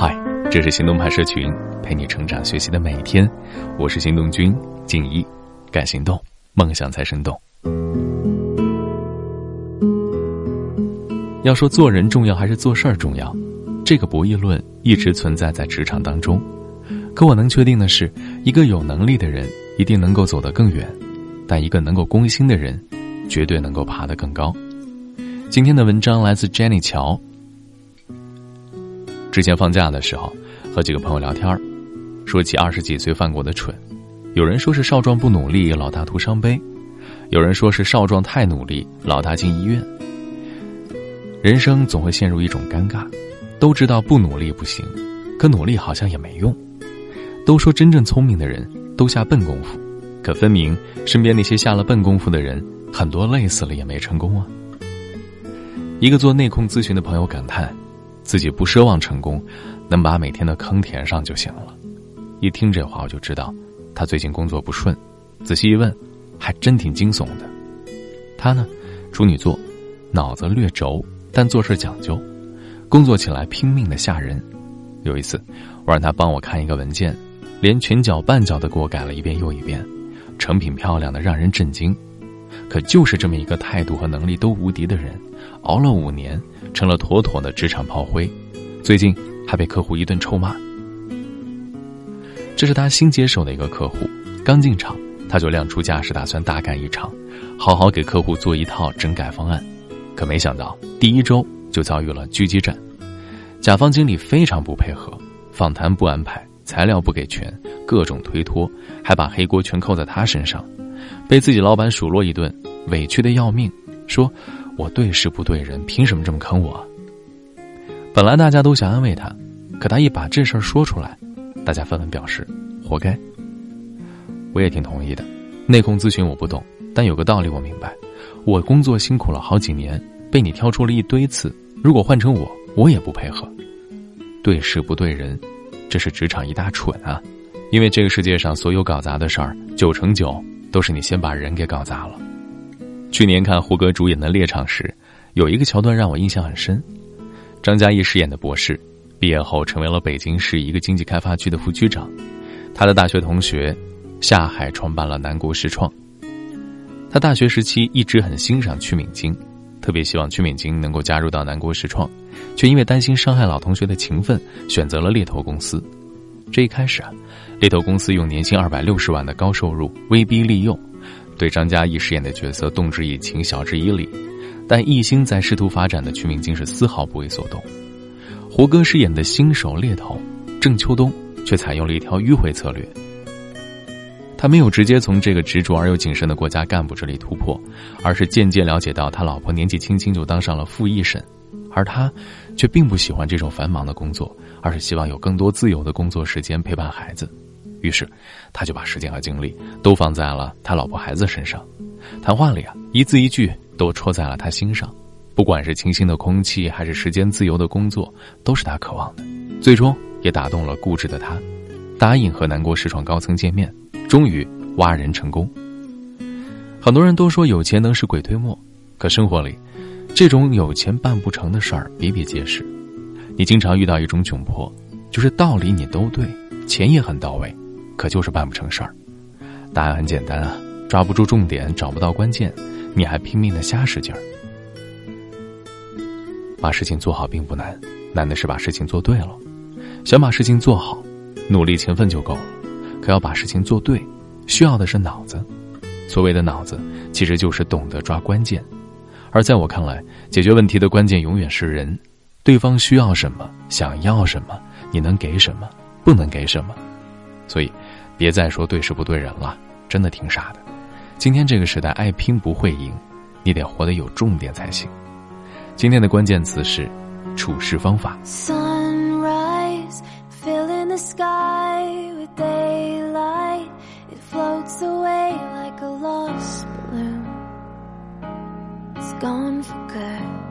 嗨，这是行动派社群，陪你成长学习的每一天。我是行动君静怡，敢行动，梦想才生动。要说做人重要还是做事儿重要，这个博弈论一直存在在职场当中。可我能确定的是，一个有能力的人一定能够走得更远，但一个能够攻心的人，绝对能够爬得更高。今天的文章来自 Jenny 乔。之前放假的时候，和几个朋友聊天说起二十几岁犯过的蠢。有人说是少壮不努力，老大徒伤悲；有人说是少壮太努力，老大进医院。人生总会陷入一种尴尬，都知道不努力不行，可努力好像也没用。都说真正聪明的人都下笨功夫，可分明身边那些下了笨功夫的人，很多累死了也没成功啊。一个做内控咨询的朋友感叹。自己不奢望成功，能把每天的坑填上就行了。一听这话，我就知道他最近工作不顺。仔细一问，还真挺惊悚的。他呢，处女座，脑子略轴，但做事讲究，工作起来拼命的吓人。有一次，我让他帮我看一个文件，连全角半角的给我改了一遍又一遍，成品漂亮的让人震惊。可就是这么一个态度和能力都无敌的人，熬了五年。成了妥妥的职场炮灰，最近还被客户一顿臭骂。这是他新接手的一个客户，刚进场他就亮出架势，打算大干一场，好好给客户做一套整改方案。可没想到第一周就遭遇了狙击战，甲方经理非常不配合，访谈不安排，材料不给全，各种推脱，还把黑锅全扣在他身上，被自己老板数落一顿，委屈的要命，说。我对事不对人，凭什么这么坑我？本来大家都想安慰他，可他一把这事儿说出来，大家纷纷表示活该。我也挺同意的，内控咨询我不懂，但有个道理我明白：我工作辛苦了好几年，被你挑出了一堆刺，如果换成我，我也不配合。对事不对人，这是职场一大蠢啊！因为这个世界上所有搞砸的事儿，九成九都是你先把人给搞砸了。去年看胡歌主演的《猎场》时，有一个桥段让我印象很深。张嘉译饰演的博士，毕业后成为了北京市一个经济开发区的副区长。他的大学同学下海创办了南国实创。他大学时期一直很欣赏曲敏京，特别希望曲敏京能够加入到南国实创，却因为担心伤害老同学的情分，选择了猎头公司。这一开始啊，猎头公司用年薪二百六十万的高收入威逼利诱。对张嘉译饰演的角色动之以情，晓之以理，但一心在试图发展的曲明京是丝毫不为所动。胡歌饰演的新手猎头郑秋冬却采用了一条迂回策略。他没有直接从这个执着而又谨慎的国家干部这里突破，而是渐渐了解到他老婆年纪轻轻就当上了副一审，而他却并不喜欢这种繁忙的工作，而是希望有更多自由的工作时间陪伴孩子。于是，他就把时间和精力都放在了他老婆孩子身上。谈话里啊，一字一句都戳在了他心上。不管是清新的空气，还是时间自由的工作，都是他渴望的。最终也打动了固执的他，答应和南国实创高层见面，终于挖人成功。很多人都说有钱能使鬼推磨，可生活里，这种有钱办不成的事儿比比皆是。你经常遇到一种窘迫，就是道理你都对，钱也很到位。可就是办不成事儿，答案很简单啊，抓不住重点，找不到关键，你还拼命的瞎使劲儿。把事情做好并不难，难的是把事情做对了。想把事情做好，努力勤奋就够了。可要把事情做对，需要的是脑子。所谓的脑子，其实就是懂得抓关键。而在我看来，解决问题的关键永远是人，对方需要什么，想要什么，你能给什么，不能给什么。所以。别再说对事不对人了，真的挺傻的。今天这个时代，爱拼不会赢，你得活得有重点才行。今天的关键词是处事方法。gone for good.